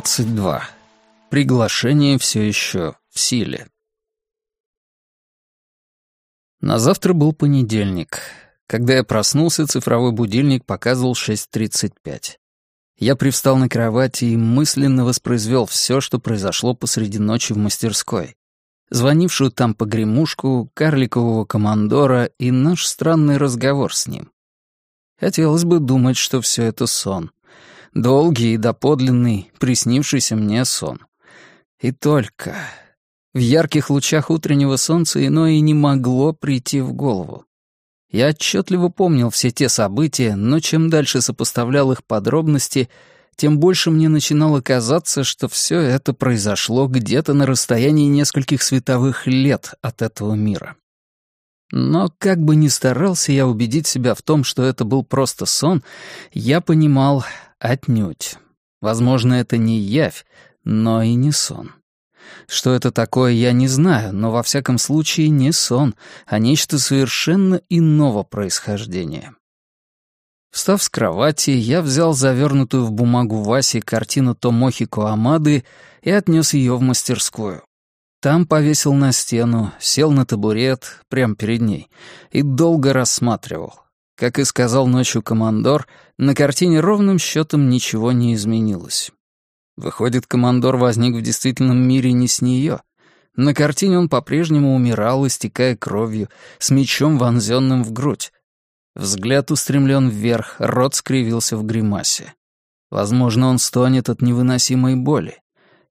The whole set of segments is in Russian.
22. Приглашение все еще в силе. На завтра был понедельник. Когда я проснулся, цифровой будильник показывал 6.35. Я привстал на кровати и мысленно воспроизвел все, что произошло посреди ночи в мастерской. Звонившую там погремушку, карликового командора и наш странный разговор с ним. Хотелось бы думать, что все это сон долгий и доподлинный, приснившийся мне сон. И только... В ярких лучах утреннего солнца иное и не могло прийти в голову. Я отчетливо помнил все те события, но чем дальше сопоставлял их подробности, тем больше мне начинало казаться, что все это произошло где-то на расстоянии нескольких световых лет от этого мира. Но как бы ни старался я убедить себя в том, что это был просто сон, я понимал, Отнюдь. Возможно, это не явь, но и не сон. Что это такое, я не знаю, но во всяком случае не сон, а нечто совершенно иного происхождения. Встав с кровати, я взял завернутую в бумагу Васи картину Томохи Коамады и отнес ее в мастерскую. Там повесил на стену, сел на табурет прямо перед ней и долго рассматривал. Как и сказал ночью командор, на картине ровным счетом ничего не изменилось. Выходит, командор возник в действительном мире не с нее. На картине он по-прежнему умирал, истекая кровью, с мечом вонзенным в грудь. Взгляд устремлен вверх, рот скривился в гримасе. Возможно, он стонет от невыносимой боли.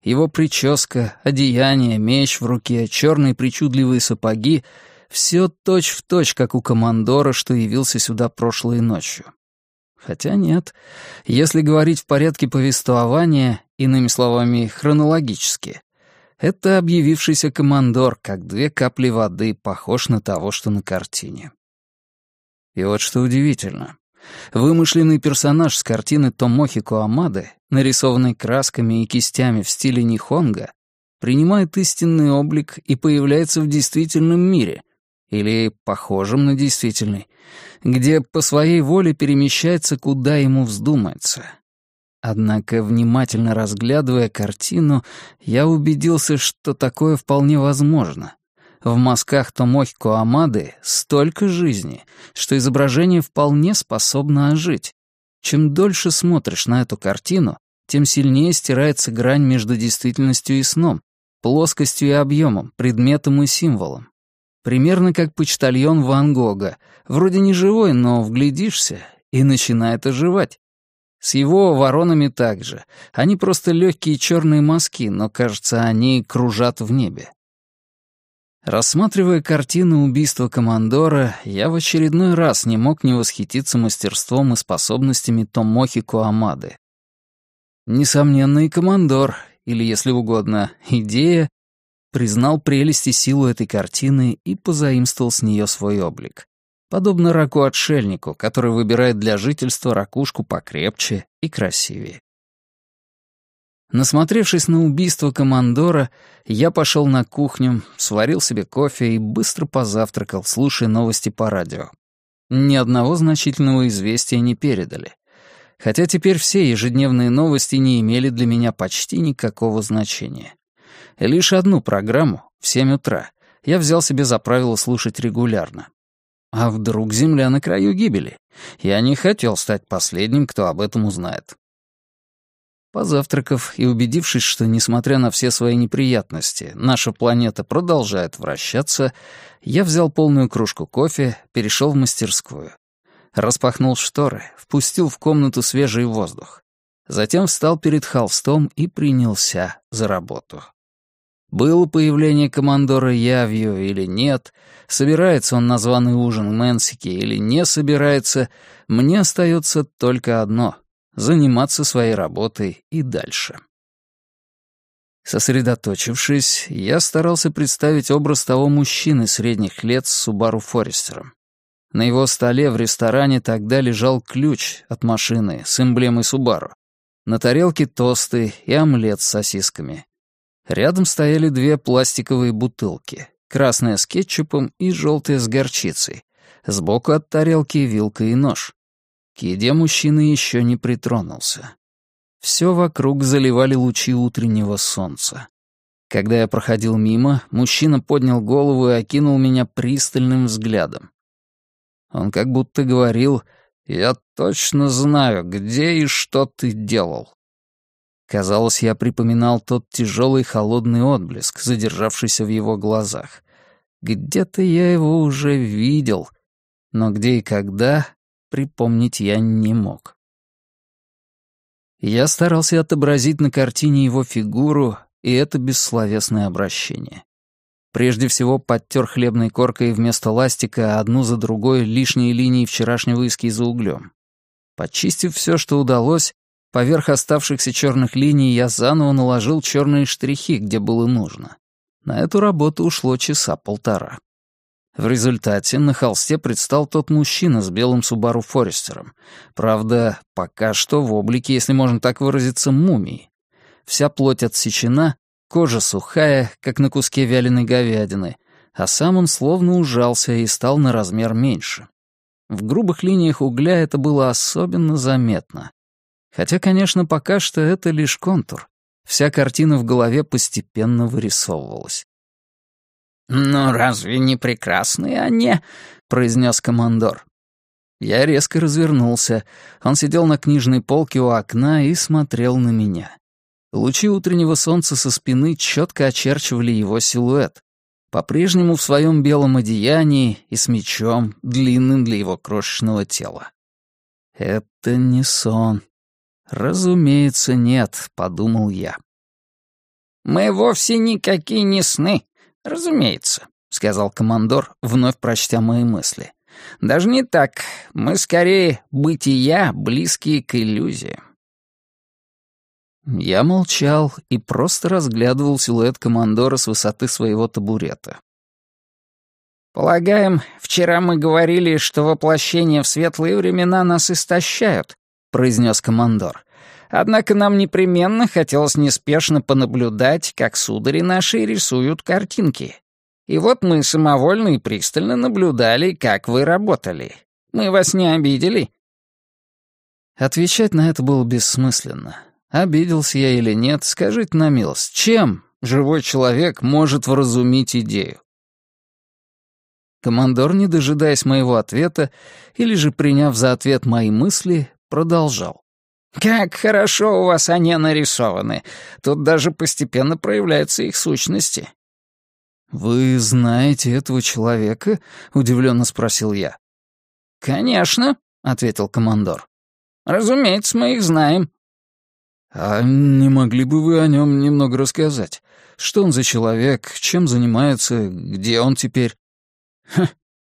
Его прическа, одеяние, меч в руке, черные причудливые сапоги — все точь-в-точь, как у командора, что явился сюда прошлой ночью. Хотя нет, если говорить в порядке повествования, иными словами, хронологически, это объявившийся командор, как две капли воды, похож на того, что на картине. И вот что удивительно. Вымышленный персонаж с картины Томохи Коамады, нарисованный красками и кистями в стиле Нихонга, принимает истинный облик и появляется в действительном мире, или похожем на действительный, где по своей воле перемещается, куда ему вздумается. Однако, внимательно разглядывая картину, я убедился, что такое вполне возможно. В мазках Томохи Коамады столько жизни, что изображение вполне способно ожить. Чем дольше смотришь на эту картину, тем сильнее стирается грань между действительностью и сном, плоскостью и объемом, предметом и символом. Примерно как почтальон Ван Гога. Вроде не живой, но вглядишься и начинает оживать. С его воронами также. Они просто легкие черные мазки, но, кажется, они кружат в небе. Рассматривая картину убийства командора, я в очередной раз не мог не восхититься мастерством и способностями Томохи Куамады. Несомненно, и командор, или, если угодно, идея, признал прелесть и силу этой картины и позаимствовал с нее свой облик. Подобно раку-отшельнику, который выбирает для жительства ракушку покрепче и красивее. Насмотревшись на убийство командора, я пошел на кухню, сварил себе кофе и быстро позавтракал, слушая новости по радио. Ни одного значительного известия не передали. Хотя теперь все ежедневные новости не имели для меня почти никакого значения. Лишь одну программу, в 7 утра, я взял себе за правило слушать регулярно. А вдруг Земля на краю гибели? Я не хотел стать последним, кто об этом узнает. Позавтракав и убедившись, что, несмотря на все свои неприятности, наша планета продолжает вращаться, я взял полную кружку кофе, перешел в мастерскую. Распахнул шторы, впустил в комнату свежий воздух. Затем встал перед холстом и принялся за работу. Было появление командора Явью или нет, собирается он на званый ужин в Мэнсике или не собирается, мне остается только одно — заниматься своей работой и дальше. Сосредоточившись, я старался представить образ того мужчины средних лет с Субару Форестером. На его столе в ресторане тогда лежал ключ от машины с эмблемой Субару. На тарелке тосты и омлет с сосисками. Рядом стояли две пластиковые бутылки, красная с кетчупом и желтая с горчицей. Сбоку от тарелки вилка и нож. К еде мужчина еще не притронулся. Все вокруг заливали лучи утреннего солнца. Когда я проходил мимо, мужчина поднял голову и окинул меня пристальным взглядом. Он как будто говорил «Я точно знаю, где и что ты делал». Казалось, я припоминал тот тяжелый холодный отблеск, задержавшийся в его глазах. Где-то я его уже видел, но где и когда припомнить я не мог. Я старался отобразить на картине его фигуру и это бессловесное обращение. Прежде всего подтер хлебной коркой вместо ластика одну за другой лишние линии вчерашнего эскиза углем. Почистив все, что удалось, поверх оставшихся черных линий я заново наложил черные штрихи, где было нужно. На эту работу ушло часа полтора. В результате на холсте предстал тот мужчина с белым Субару Форестером. Правда, пока что в облике, если можно так выразиться, мумии. Вся плоть отсечена, кожа сухая, как на куске вяленой говядины, а сам он словно ужался и стал на размер меньше. В грубых линиях угля это было особенно заметно. Хотя, конечно, пока что это лишь контур. Вся картина в голове постепенно вырисовывалась. «Ну, разве не прекрасные они?» — произнес командор. Я резко развернулся. Он сидел на книжной полке у окна и смотрел на меня. Лучи утреннего солнца со спины четко очерчивали его силуэт. По-прежнему в своем белом одеянии и с мечом, длинным для его крошечного тела. «Это не сон». «Разумеется, нет», — подумал я. «Мы вовсе никакие не сны», «Разумеется», — сказал командор, вновь прочтя мои мысли. «Даже не так. Мы скорее бытия, близкие к иллюзиям». Я молчал и просто разглядывал силуэт командора с высоты своего табурета. «Полагаем, вчера мы говорили, что воплощения в светлые времена нас истощают», — произнес командор. Однако нам непременно хотелось неспешно понаблюдать, как судари наши рисуют картинки. И вот мы самовольно и пристально наблюдали, как вы работали. Мы вас не обидели?» Отвечать на это было бессмысленно. Обиделся я или нет, скажите на милость, чем живой человек может вразумить идею? Командор, не дожидаясь моего ответа, или же приняв за ответ мои мысли, продолжал. «Как хорошо у вас они нарисованы. Тут даже постепенно проявляются их сущности». «Вы знаете этого человека?» — удивленно спросил я. «Конечно», — ответил командор. «Разумеется, мы их знаем». «А не могли бы вы о нем немного рассказать? Что он за человек, чем занимается, где он теперь?»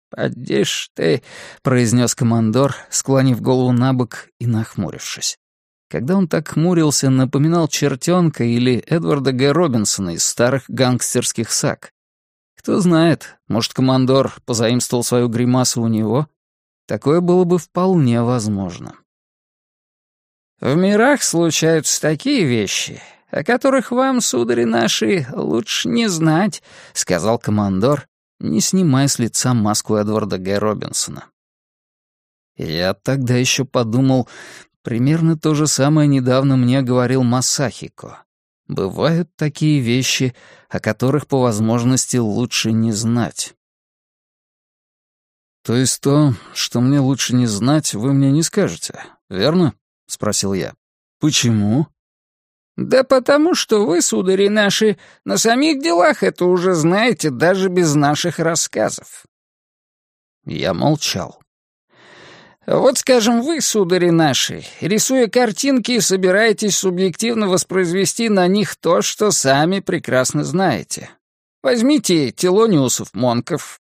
«Поди ж ты», — произнес командор, склонив голову на бок и нахмурившись. Когда он так хмурился, напоминал чертенка или Эдварда Г. Робинсона из старых гангстерских саг. Кто знает, может, командор позаимствовал свою гримасу у него? Такое было бы вполне возможно. «В мирах случаются такие вещи, о которых вам, судари наши, лучше не знать», — сказал командор, не снимая с лица маску Эдварда Г. Робинсона. Я тогда еще подумал, Примерно то же самое недавно мне говорил Масахико. Бывают такие вещи, о которых по возможности лучше не знать. «То есть то, что мне лучше не знать, вы мне не скажете, верно?» — спросил я. «Почему?» «Да потому что вы, судари наши, на самих делах это уже знаете даже без наших рассказов». Я молчал. Вот, скажем, вы, судари наши, рисуя картинки, собираетесь субъективно воспроизвести на них то, что сами прекрасно знаете. Возьмите телониусов-монков.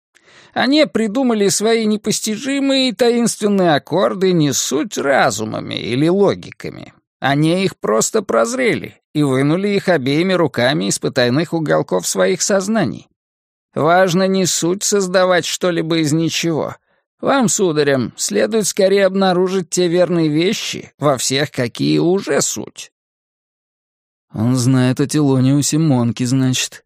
Они придумали свои непостижимые и таинственные аккорды не суть разумами или логиками. Они их просто прозрели и вынули их обеими руками из потайных уголков своих сознаний. Важно не суть создавать что-либо из ничего, вам, сударям, следует скорее обнаружить те верные вещи во всех, какие уже суть». «Он знает о Телониусе Монки, значит».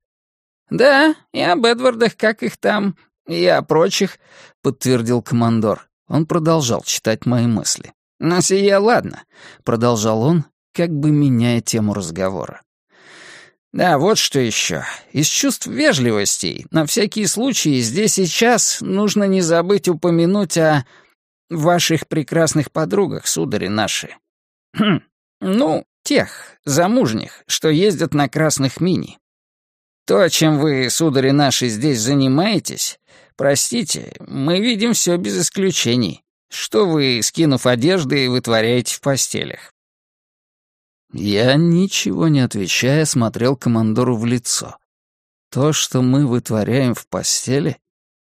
«Да, и об Эдвардах, как их там, и о прочих», — подтвердил командор. Он продолжал читать мои мысли. «Но сие ладно», — продолжал он, как бы меняя тему разговора. Да, вот что еще. Из чувств вежливостей, на всякий случай, здесь и сейчас нужно не забыть упомянуть о ваших прекрасных подругах, судари наши. Хм, ну, тех, замужних, что ездят на красных мини. То, чем вы, судари наши, здесь занимаетесь, простите, мы видим все без исключений. Что вы, скинув одежды, вытворяете в постелях? Я, ничего не отвечая, смотрел командору в лицо. То, что мы вытворяем в постели,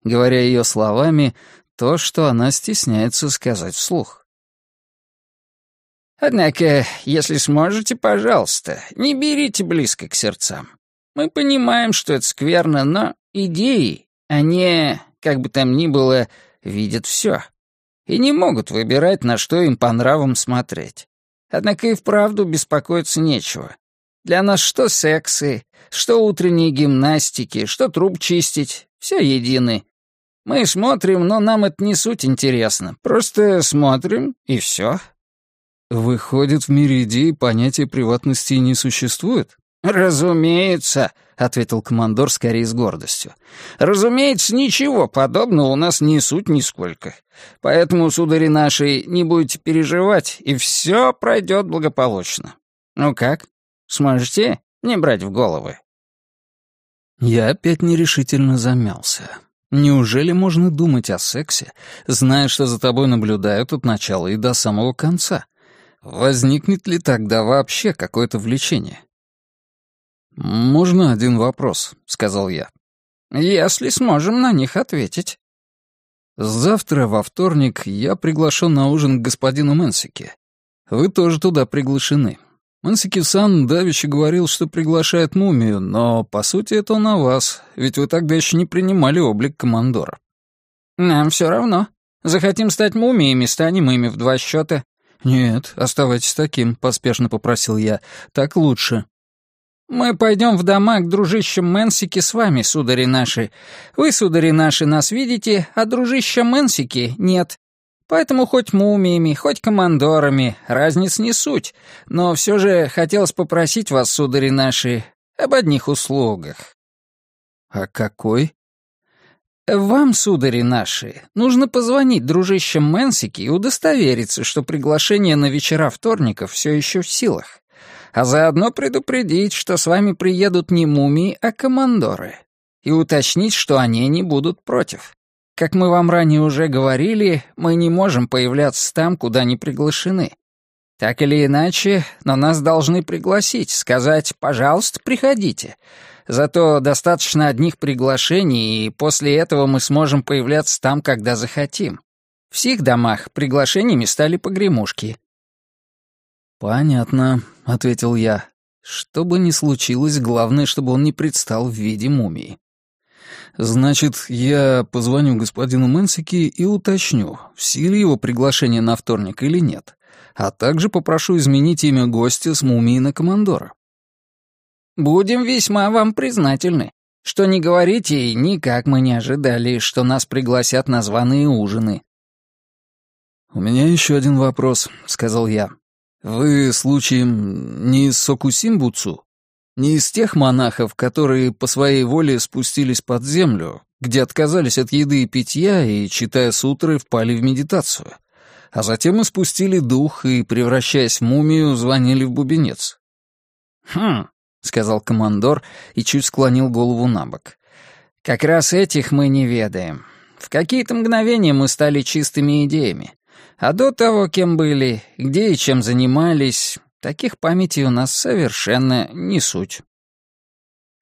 говоря ее словами, то, что она стесняется сказать вслух. «Однако, если сможете, пожалуйста, не берите близко к сердцам. Мы понимаем, что это скверно, но идеи, они, как бы там ни было, видят все и не могут выбирать, на что им по нравам смотреть. Однако и вправду беспокоиться нечего. Для нас что сексы, что утренние гимнастики, что труп чистить, все едины. Мы смотрим, но нам это не суть интересно. Просто смотрим, и все. Выходит, в мире идей понятия приватности не существует? «Разумеется», — ответил командор скорее с гордостью. «Разумеется, ничего подобного у нас не суть нисколько. Поэтому, судари наши, не будете переживать, и все пройдет благополучно. Ну как, сможете не брать в головы?» Я опять нерешительно замялся. Неужели можно думать о сексе, зная, что за тобой наблюдают от начала и до самого конца? Возникнет ли тогда вообще какое-то влечение? «Можно один вопрос?» — сказал я. «Если сможем на них ответить». «Завтра, во вторник, я приглашен на ужин к господину Мэнсике. Вы тоже туда приглашены. Мэнсики-сан давеча говорил, что приглашает мумию, но, по сути, это о вас, ведь вы тогда еще не принимали облик командора». «Нам все равно. Захотим стать мумиями, станем ими в два счета». «Нет, оставайтесь таким», — поспешно попросил я. «Так лучше». Мы пойдем в дома к дружищам Мэнсики с вами, судари наши. Вы, судари наши, нас видите, а дружища Мэнсики нет. Поэтому хоть мумиями, хоть командорами, разниц не суть. Но все же хотелось попросить вас, судари наши, об одних услугах». «А какой?» «Вам, судари наши, нужно позвонить дружищам Мэнсики и удостовериться, что приглашение на вечера вторников все еще в силах а заодно предупредить, что с вами приедут не мумии, а командоры, и уточнить, что они не будут против. Как мы вам ранее уже говорили, мы не можем появляться там, куда не приглашены. Так или иначе, но нас должны пригласить, сказать «пожалуйста, приходите». Зато достаточно одних приглашений, и после этого мы сможем появляться там, когда захотим. В сих домах приглашениями стали погремушки. «Понятно», — ответил я. «Что бы ни случилось, главное, чтобы он не предстал в виде мумии». «Значит, я позвоню господину Мэнсики и уточню, в силе его приглашение на вторник или нет, а также попрошу изменить имя гостя с мумией на командора». «Будем весьма вам признательны. Что не говорите, никак мы не ожидали, что нас пригласят на званые ужины». «У меня еще один вопрос», — сказал я. «Вы, случаем, не из Сокусимбуцу? Не из тех монахов, которые по своей воле спустились под землю, где отказались от еды и питья и, читая сутры, впали в медитацию, а затем испустили дух и, превращаясь в мумию, звонили в бубенец?» «Хм», — сказал командор и чуть склонил голову на бок. «Как раз этих мы не ведаем. В какие-то мгновения мы стали чистыми идеями. А до того, кем были, где и чем занимались, таких памятей у нас совершенно не суть.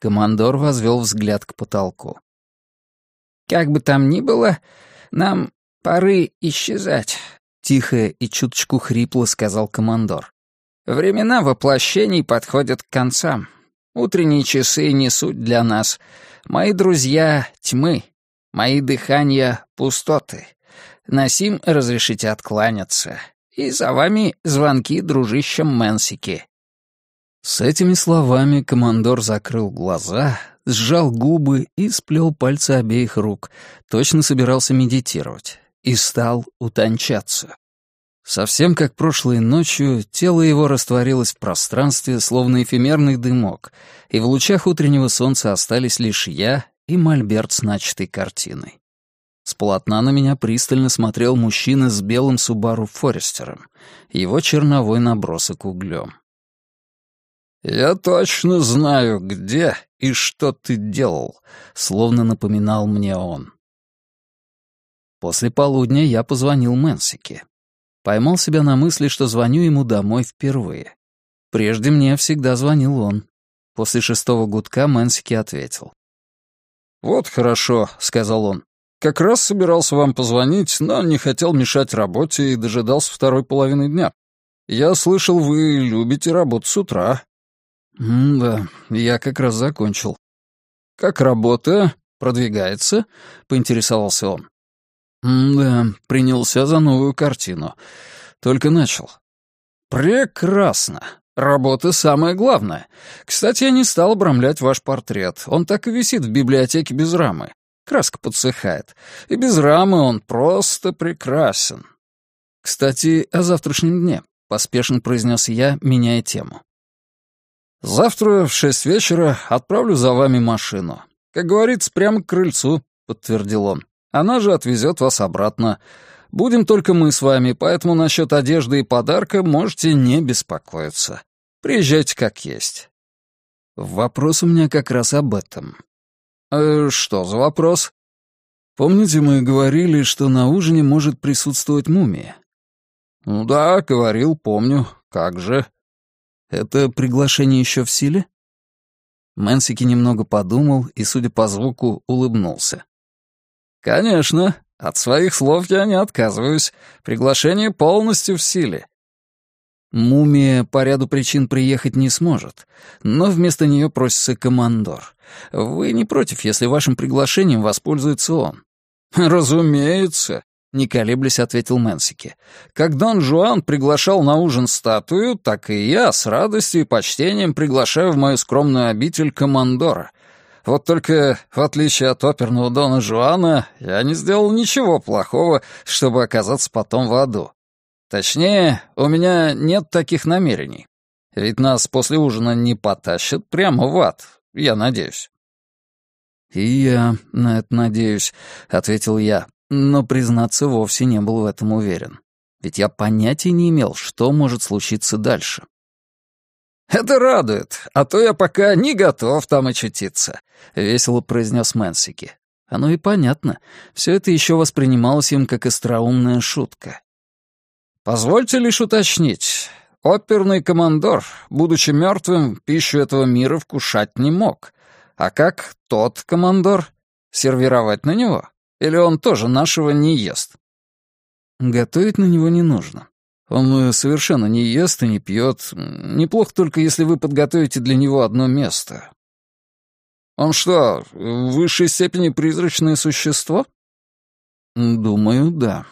Командор возвел взгляд к потолку. «Как бы там ни было, нам поры исчезать», — тихо и чуточку хрипло сказал командор. «Времена воплощений подходят к концам. Утренние часы не суть для нас. Мои друзья — тьмы, мои дыхания — пустоты. Насим разрешите откланяться. И за вами звонки дружищам Мэнсики». С этими словами командор закрыл глаза, сжал губы и сплел пальцы обеих рук, точно собирался медитировать, и стал утончаться. Совсем как прошлой ночью, тело его растворилось в пространстве, словно эфемерный дымок, и в лучах утреннего солнца остались лишь я и мольберт с начатой картиной. С полотна на меня пристально смотрел мужчина с белым Субару Форестером, его черновой набросок углем. «Я точно знаю, где и что ты делал», — словно напоминал мне он. После полудня я позвонил Мэнсике. Поймал себя на мысли, что звоню ему домой впервые. Прежде мне всегда звонил он. После шестого гудка Мэнсики ответил. «Вот хорошо», — сказал он. «Как раз собирался вам позвонить, но не хотел мешать работе и дожидался второй половины дня. Я слышал, вы любите работать с утра». «Да, я как раз закончил». «Как работа? Продвигается?» — поинтересовался он. «Да, принялся за новую картину. Только начал». «Прекрасно. Работа самое главное. Кстати, я не стал обрамлять ваш портрет. Он так и висит в библиотеке без рамы. Краска подсыхает. И без рамы он просто прекрасен. Кстати, о завтрашнем дне», — поспешно произнес я, меняя тему. «Завтра в шесть вечера отправлю за вами машину. Как говорится, прямо к крыльцу», — подтвердил он. Она же отвезет вас обратно. Будем только мы с вами, поэтому насчет одежды и подарка можете не беспокоиться. Приезжайте как есть». Вопрос у меня как раз об этом. «Э, «Что за вопрос?» «Помните, мы говорили, что на ужине может присутствовать мумия?» «Ну да, говорил, помню. Как же?» «Это приглашение еще в силе?» Мэнсики немного подумал и, судя по звуку, улыбнулся. «Конечно. От своих слов я не отказываюсь. Приглашение полностью в силе». Мумия по ряду причин приехать не сможет, но вместо нее просится командор. Вы не против, если вашим приглашением воспользуется он? «Разумеется», — не колеблясь ответил Мэнсики. «Как Дон Жуан приглашал на ужин статую, так и я с радостью и почтением приглашаю в мою скромную обитель командора. Вот только, в отличие от оперного Дона Жуана, я не сделал ничего плохого, чтобы оказаться потом в аду. Точнее, у меня нет таких намерений. Ведь нас после ужина не потащат прямо в ад, я надеюсь. «И я на это надеюсь», — ответил я, но, признаться, вовсе не был в этом уверен. Ведь я понятия не имел, что может случиться дальше. «Это радует, а то я пока не готов там очутиться», — весело произнес Мэнсики. Оно и понятно. Все это еще воспринималось им как остроумная шутка. «Позвольте лишь уточнить. Оперный командор, будучи мертвым, пищу этого мира вкушать не мог. А как тот командор? Сервировать на него? Или он тоже нашего не ест?» «Готовить на него не нужно. Он э, совершенно не ест и не пьет. Неплохо только, если вы подготовите для него одно место. Он что, в высшей степени призрачное существо? Думаю, да.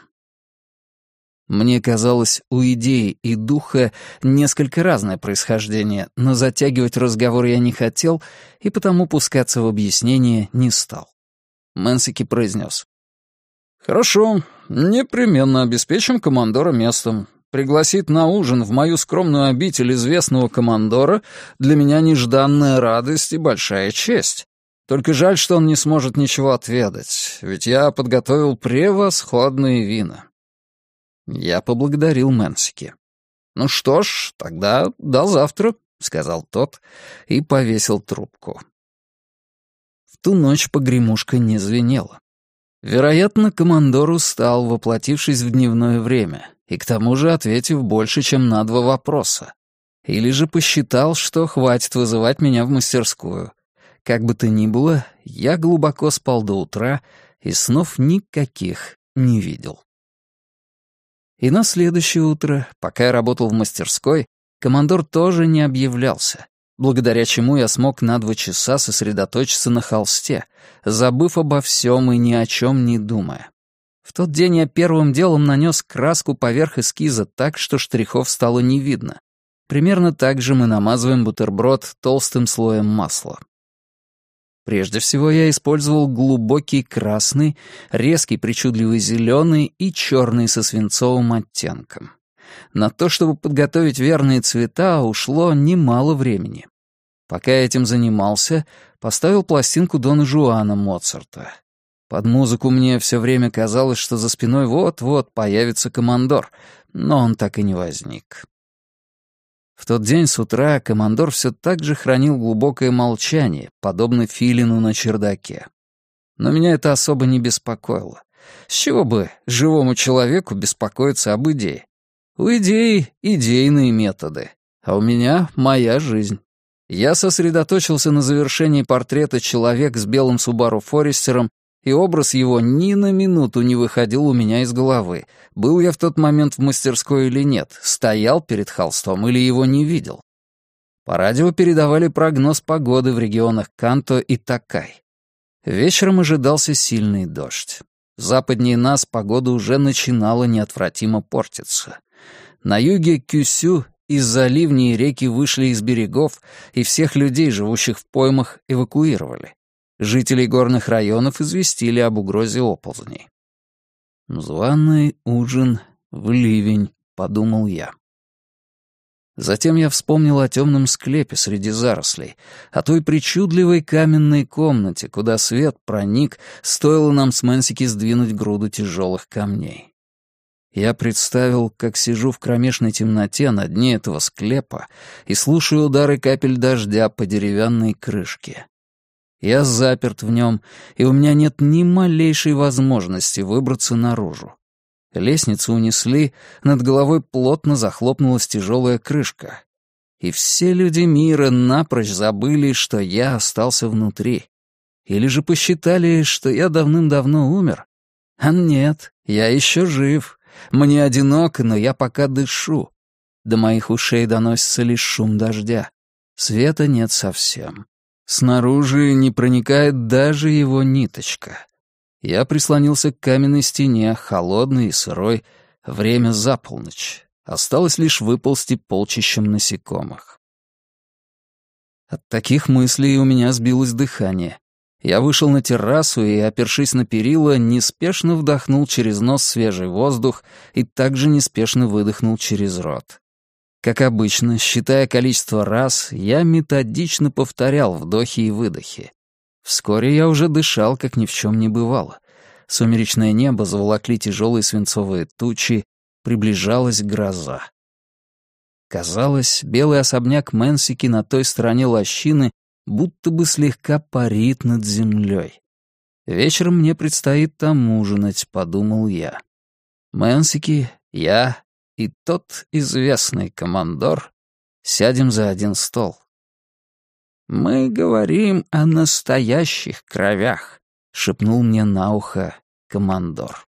Мне казалось, у идеи и духа несколько разное происхождение, но затягивать разговор я не хотел и потому пускаться в объяснение не стал. Мэнсики произнес. «Хорошо, непременно обеспечим командора местом пригласит на ужин в мою скромную обитель известного командора для меня нежданная радость и большая честь. Только жаль, что он не сможет ничего отведать, ведь я подготовил превосходные вина. Я поблагодарил Мэнсики. «Ну что ж, тогда до завтра», — сказал тот и повесил трубку. В ту ночь погремушка не звенела. Вероятно, командор устал, воплотившись в дневное время, и к тому же ответив больше, чем на два вопроса. Или же посчитал, что хватит вызывать меня в мастерскую. Как бы то ни было, я глубоко спал до утра и снов никаких не видел. И на следующее утро, пока я работал в мастерской, командор тоже не объявлялся, благодаря чему я смог на два часа сосредоточиться на холсте, забыв обо всем и ни о чем не думая. В тот день я первым делом нанес краску поверх эскиза так, что штрихов стало не видно. Примерно так же мы намазываем бутерброд толстым слоем масла. Прежде всего я использовал глубокий красный, резкий причудливый зеленый и черный со свинцовым оттенком. На то, чтобы подготовить верные цвета, ушло немало времени. Пока я этим занимался, поставил пластинку Дона Жуана Моцарта. Под музыку мне все время казалось, что за спиной вот-вот появится командор, но он так и не возник. В тот день с утра командор все так же хранил глубокое молчание, подобно филину на чердаке. Но меня это особо не беспокоило. С чего бы живому человеку беспокоиться об идее? У идеи идейные методы, а у меня моя жизнь. Я сосредоточился на завершении портрета человека с белым Субару Форестером и образ его ни на минуту не выходил у меня из головы. Был я в тот момент в мастерской или нет, стоял перед холстом или его не видел. По радио передавали прогноз погоды в регионах Канто и Такай. Вечером ожидался сильный дождь. Западнее нас погода уже начинала неотвратимо портиться. На юге Кюсю из-за ливней реки вышли из берегов, и всех людей, живущих в поймах, эвакуировали. Жителей горных районов известили об угрозе оползней. «Званый ужин в ливень», — подумал я. Затем я вспомнил о темном склепе среди зарослей, о той причудливой каменной комнате, куда свет проник, стоило нам с Мэнсики сдвинуть груду тяжелых камней. Я представил, как сижу в кромешной темноте на дне этого склепа и слушаю удары капель дождя по деревянной крышке. Я заперт в нем, и у меня нет ни малейшей возможности выбраться наружу. Лестницу унесли, над головой плотно захлопнулась тяжелая крышка. И все люди мира напрочь забыли, что я остался внутри. Или же посчитали, что я давным-давно умер. А нет, я еще жив. Мне одиноко, но я пока дышу. До моих ушей доносится лишь шум дождя. Света нет совсем. Снаружи не проникает даже его ниточка. Я прислонился к каменной стене, холодной и сырой, время за полночь. Осталось лишь выползти полчищем насекомых. От таких мыслей у меня сбилось дыхание. Я вышел на террасу и, опершись на перила, неспешно вдохнул через нос свежий воздух и также неспешно выдохнул через рот. Как обычно, считая количество раз, я методично повторял вдохи и выдохи. Вскоре я уже дышал, как ни в чем не бывало. Сумеречное небо заволокли тяжелые свинцовые тучи, приближалась гроза. Казалось, белый особняк Мэнсики на той стороне лощины будто бы слегка парит над землей. Вечером мне предстоит там ужинать, подумал я. Мэнсики, я и тот известный командор сядем за один стол. «Мы говорим о настоящих кровях», — шепнул мне на ухо командор.